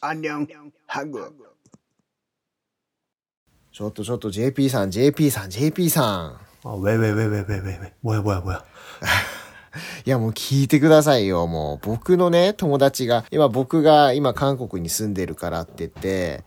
안녕 한국. 저또 저또 JP 산 JP 산 JP 산. 아왜왜 왜 왜 왜 왜 왜 뭐야 뭐야 뭐야. いや、もう聞いてくださいよ、もう。僕のね、友達が、今僕が今韓国に住んでるからって言って、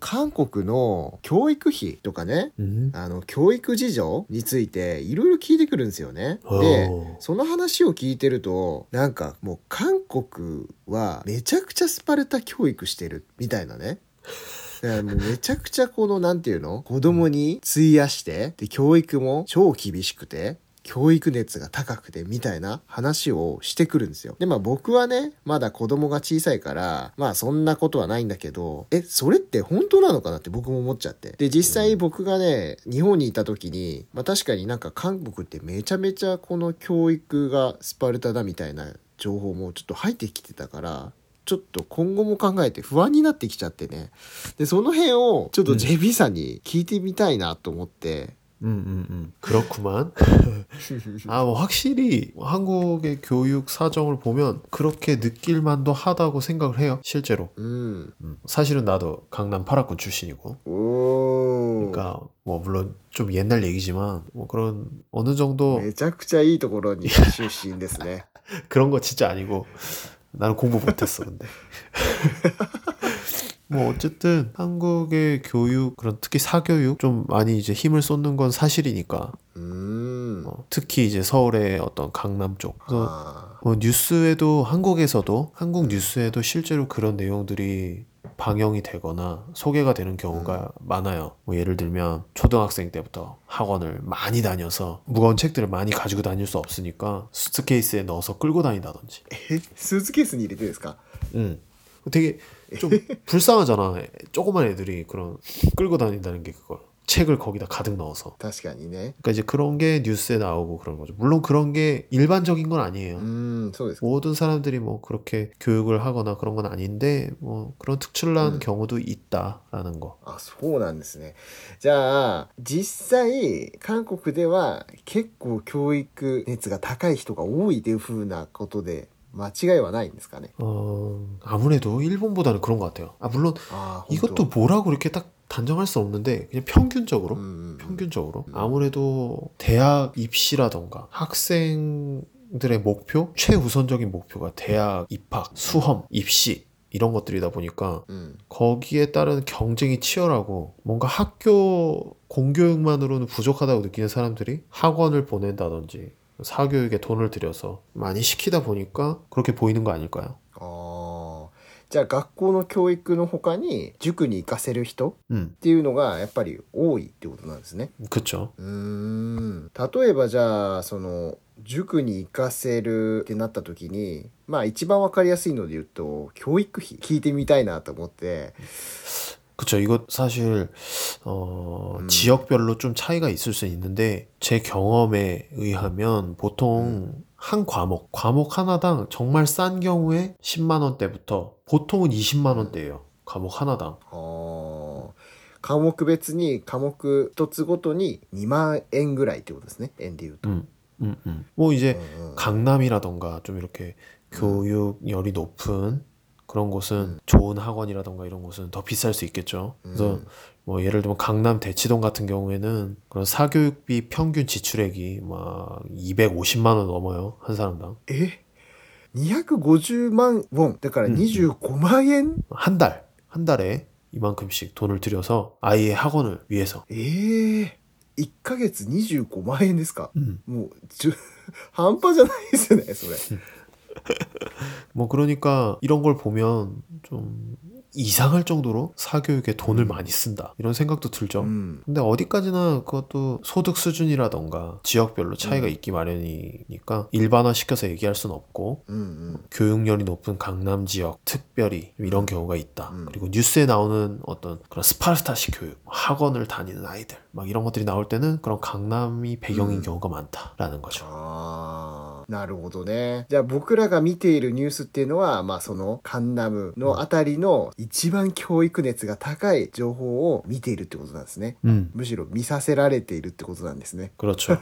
韓国の教育費とかね、あの、教育事情についていろいろ聞いてくるんですよね。で、その話を聞いてると、なんかもう韓国はめちゃくちゃスパルタ教育してるみたいなね。もうめちゃくちゃこの、なんていうの？子供に費やして、で、教育も超厳しくて、教育熱が高くてみたいな話をしてくるんですよ。で、まあ僕はね、まだ子供が小さいから、まあそんなことはないんだけど、え、それって本当なのかなって僕も思っちゃって。で、実際僕がね、日本にいた時に、まあ確かになんか韓国ってめちゃめちゃこの教育がスパルタだみたいな情報もちょっと入ってきてたから、ちょっと今後も考えて不安になってきちゃってね。で、その辺をちょっと JB さんに聞いてみたいなと思って。 음, 음, 음. 그렇구만. 아, 뭐, 확실히 한국의 교육 사정을 보면 그렇게 느낄 만도 하다고 생각을 해요, 실제로. うん。 음, 사실은 나도 강남 8학군 출신이고. おー。 그러니까, 뭐, 물론 좀 옛날 얘기지만, 뭐, 그런, 어느 정도, めちゃくちゃいいところに出身ですね。 그런 거 진짜 아니고, 나는 공부 못했어, 근데. 뭐 어쨌든 한국의 교육 그런 특히 사교육 좀 많이 이제 힘을 쏟는 건 사실이니까. 음. 어, 특히 이제 서울의 어떤 강남 쪽. 그래서 아. 뭐 뉴스에도 한국에서도 한국 뉴스에도 실제로 그런 내용들이 방영이 되거나 소개가 되는 경우가 음. 많아요. 뭐 예를 들면 초등학생 때부터 학원을 많이 다녀서 무거운 책들을 많이 가지고 다닐 수 없으니까 수트케이스에 넣어서 끌고 다닌다든지. 수트케이스는 이래ですか? 응. 되게 좀 불쌍하잖아. 조그만 애들이 그런 끌고 다닌다는 게 그걸 책을 거기다 가득 넣어서. 確かにね。 그러니까 이제 그런 게 뉴스에 나오고 그런 거죠. 물론 그런 게 일반적인 건 아니에요. うーん、そうですか。 모든 사람들이 뭐 그렇게 교육을 하거나 그런 건 아닌데 뭐 그런 특출난 음. 경우도 있다라는 거. あ、そうなんですね。じゃあ、実際、韓国では結構教育熱が高い人が多いというふうなことで、 間違いはないんですかね。 어 아무래도 일본보다는 그런 것 같아요. 아 물론 ああ、 이것도 뭐라고 이렇게 딱 단정할 수 없는데 그냥 평균적으로 うんうんうん 평균적으로 음. 아무래도 대학 입시라던가 학생들의 목표 최우선적인 목표가 대학 입학 수험 입시 이런 것들이다 보니까 うん。 거기에 따른 경쟁이 치열하고 뭔가 학교 공교육만으로는 부족하다고 느끼는 사람들이 학원을 보낸다든지 사교육에 돈을 들여서 많이 시키다 보니까 그렇게 보이는 거 아닐까요? ああ。じゃあ、学校の教育の他に塾に行かせる人っ 음, ていうのがやっぱり多いってことなんですね。 그쵸. うーん例えばじゃあその塾に行かせるってなった時にまあ一番わかりやすいので言うと教育費聞いてみたいなと思って 그쵸. 이거 사실, 어, 음. 지역별로 좀 차이가 있을 수 있는데, 제 경험에 의하면 보통 한 과목, 과목 하나당 정말 싼 경우에 10만원대부터 보통은 20만원대예요. 과목 하나당. あー科目別に科目一つごとに2万円ぐらいってことですね円で言うと。 음, 음, 음. 뭐 이제 うんうん 강남이라던가 좀 이렇게 교육열이 높은 그런 곳은 좋은 학원이라던가 이런 곳은 더 비쌀 수 있겠죠. 그래서 うん 뭐 예를 들면 강남 대치동 같은 경우에는 그런 사교육비 평균 지출액이 막 250만 원 넘어요 한 사람당 え250万ウォンだからうん25万円、 한 달 한 달에 이만큼씩 돈을 들여서 아이의 학원을 위해서 ええ1ヶ月25万円ですか 음. もうじゅ半端じゃないですよねそれ。 뭐 그러니까 이런 걸 보면 좀 이상할 정도로 사교육에 돈을 음. 많이 쓴다. 이런 생각도 들죠. 음. 근데 어디까지나 그것도 소득 수준이라던가 지역별로 차이가 음. 있기 마련이니까 일반화시켜서 얘기할 수는 없고 음, 음, 교육열이 높은 강남 지역 특별히 이런 경우가 있다. 음. 그리고 뉴스에 나오는 어떤 그런 스파르타식 교육 학원을 다니는 아이들 막 이런 것들이 나올 때는 그런 강남이 배경인 경우가 많다라는 거죠. 아. ああ、なるほどね。じゃあ僕らが見ているニュースっていうのは、まあそのカンナムのあたりの一番教育熱が高い情報を見ているってことなんですね。 음, むしろ見させられているってことなんですね。 그렇죠.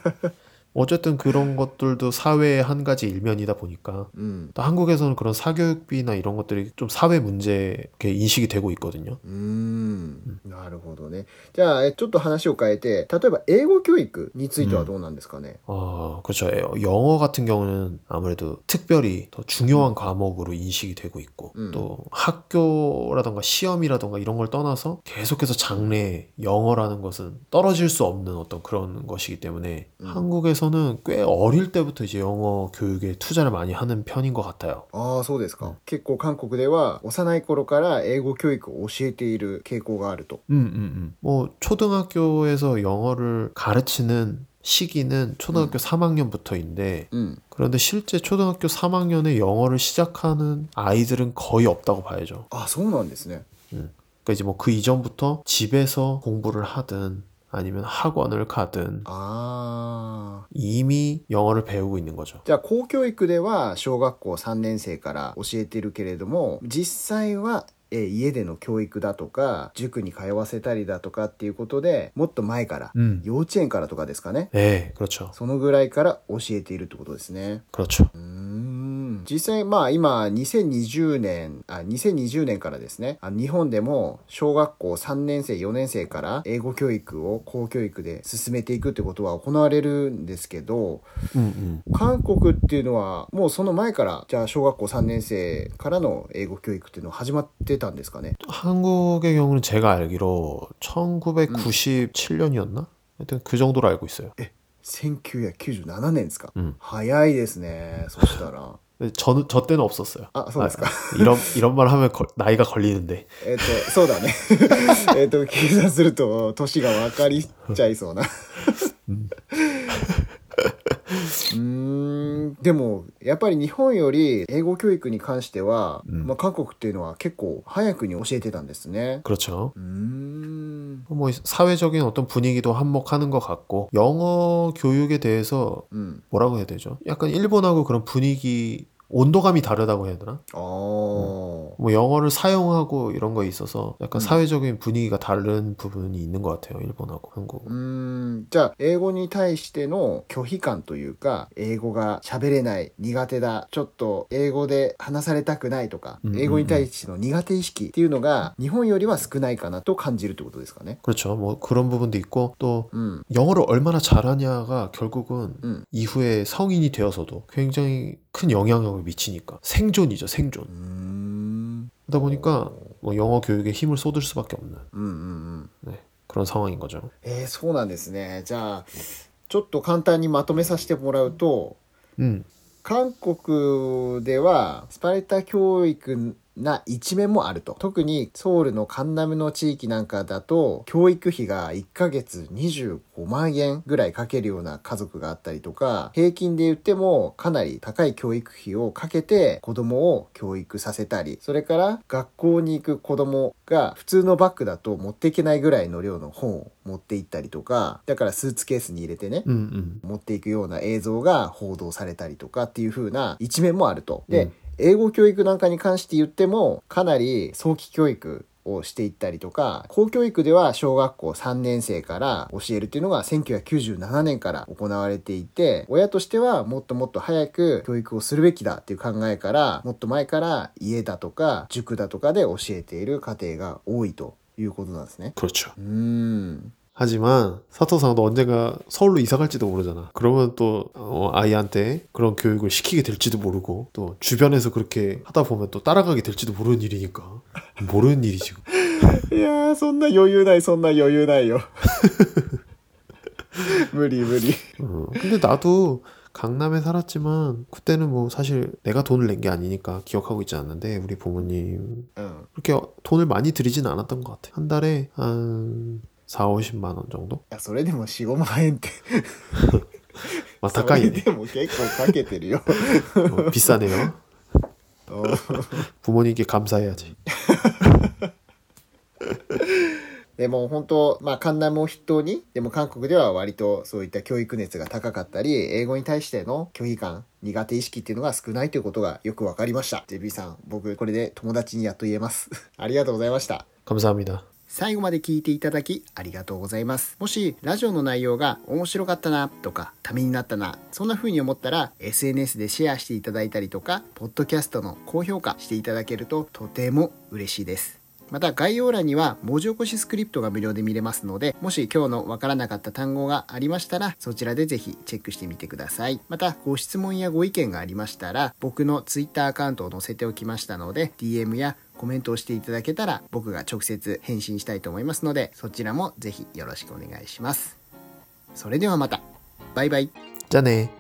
어쨌든 그런 것들도 사회의 한 가지 일면이다 보니까 うん。 또 한국에서는 그런 사교육비나 이런 것들이 좀 사회 문제 이렇게 인식이 되고 있거든요. うーん。なるほどね。じゃあ、えちょっと話を変えて、例えば英語教育についてはどうなんですかね。 어, 그렇죠. 영어 같은 경우는 아무래도 특별히 더 중요한 과목으로 인식이 되고 있고, 음. 또 학교라던가 시험이라던가 이런 걸 떠나서 계속해서 장래 영어라는 것은 떨어질 수 없는 어떤 그런 것이기 때문에 음. 한국에서 는 꽤 어릴 때부터 이제 영어 교육에 투자를 많이 하는 편인 것 같아요. ああ、そうですか。うん結構韓国では幼い頃から英語教育を教えている傾向があると。 음, 음, 음. 뭐 초등학교에서 영어를 가르치는 시기는 초등학교 3학년부터인데 うん。 그런데 실제 초등학교 3학년에 영어를 시작하는 아이들은 거의 없다고 봐야죠. あそうなんですね。 그러니까 이제 뭐 그 이전부터 집에서 공부를 하든 아니면 학원을 가든 ああ。 이미 영어를 배우고 있는 거죠. じゃあ公教育では小学校3年生から教えてるけれども実際はえー家での教育だとか塾に通わせたりだとかっていうことでもっと前から、 음. 幼稚園からとかですかね 네, 그렇죠. そのぐらいから教えているってことですね 그렇죠. うーん 実際まあ今2020年あ2020年からですねあ日本でも小学校3年生4年生から英語教育を公教育で進めていくってことは行われるんですけど 음, 음. 韓国っていうのはもうその前からじゃあ小学校3年生からの英語教育っていうのは始まってたんですかね 한국의 경우는 제가 알기로 1997년이었나? 하여튼 그 정도로 알고 있어요. 1997年ですか、うん早いですねそしたら 근데 저, 저 때는 없었어요. あそうですか 아, 이런, 이런 말 하면 걸- 나이가 걸리는데. えっとそうだねえっと計算すると年が分かりちゃいそうなうーん でもやっぱり日本より英語教育に関しては、うんまあ、韓国っていうのは結構早くに教えてたんですね 그렇죠. うーん 뭐 사회적인 어떤 분위기도 한몫하는 것 같고 영어 교육에 대해서 うん 뭐라고 해야 되죠? 약간 일본하고 그런 분위기 온도감이 다르다고 해야 되나? ああ、 뭐 영어를 사용하고 이런 거에 있어서 약간 음. 사회적인 분위기가 다른 부분이 있는 것 같아요. 일본하고 う 한국. ーんじゃあ英語に対しての拒否感というか英語が喋れない苦手だちょっと英語で話されたくないとか、うんうんうん英語に対しての苦手意識っていうのが日本よりは少ないかなと感じるってことですかね 그렇죠. 뭐 그런 부분도 있고 또 うん 영어를 얼마나 잘하냐가 결국은 음. 이후에 성인이 되어서도 굉장히 큰 영향력을 미치니까 생존이죠. 생존. うーん 그러다 보니까 뭐 영어 교육에 힘을 쏟을 수밖에 없는 うんうんうん。 네, 그런 상황인 거죠. えー、そうなんですね。じゃあ、ちょっと簡単にまとめさせてもらうと、 음, 韓国ではスパルタ教育 な一面もあると。特にソウルのカンナムの地域なんかだと、教育費が1ヶ月25万円ぐらいかけるような家族があったりとか、平均で言ってもかなり高い教育費をかけて子供を教育させたり、それから学校に行く子供が普通のバッグだと持っていけないぐらいの量の本を持って行ったりとか、だからスーツケースに入れてね、 음, 음. 持っていくような映像が報道されたりとかっていう風な一面もあると。で、うん英語教育なんかに関して言っても、かなり早期教育をしていったりとか、公教育では小学校3年生から教えるっていうのが1997年から行われていて、親としてはもっともっと早く教育をするべきだっていう考えから、もっと前から家だとか塾だとかで教えている家庭が多いということなんですね。うん。 하지만 사토상도 언젠가 서울로 이사 갈지도 모르잖아. 그러면 또 어, 아이한테 그런 교육을 시키게 될지도 모르고 또 주변에서 그렇게 하다 보면 또 따라가게 될지도 모르는 일이니까 모르는 일이지. 야, 손나 여유나이, 손나 여유나이요. 무리 무리. 어, 근데 나도 강남에 살았지만 그때는 뭐 사실 내가 돈을 낸 게 아니니까 기억하고 있지 않는데 우리 부모님 응. 그렇게 돈을 많이 들이진 않았던 것 같아. 한 달에 한 4, 50만 원 정도? いや、それでも4、5万円って。 아, それ 가까이네. でも結構かけてるよ。 어, 비싸네요. お 부모님께 감사해야지. でも本当、まあ、カンナムを筆頭に、でも韓国では割とそういった教育熱が高かったり、英語に対しての拒否感、苦手意識っていうのが少ないということがよくわかりました。JB さん、僕これで友達にやっと言えます。ありがとうございました。 감사합니다. 最後まで聞いていただきありがとうございます。もしラジオの内容が面白かったなとかためになったな、そんな風に思ったら SNS でシェアしていただいたりとか、ポッドキャストの高評価していただけるととても嬉しいです。また概要欄には文字起こしスクリプトが無料で見れますので、もし今日のわからなかった単語がありましたら、そちらでぜひチェックしてみてください。また、ご質問やご意見がありましたら、僕の Twitter アカウントを載せておきましたので、DM やコメントをしていただけたら、僕が直接返信したいと思いますので、そちらもぜひよろしくお願いします。それではまた。バイバイ。じゃあね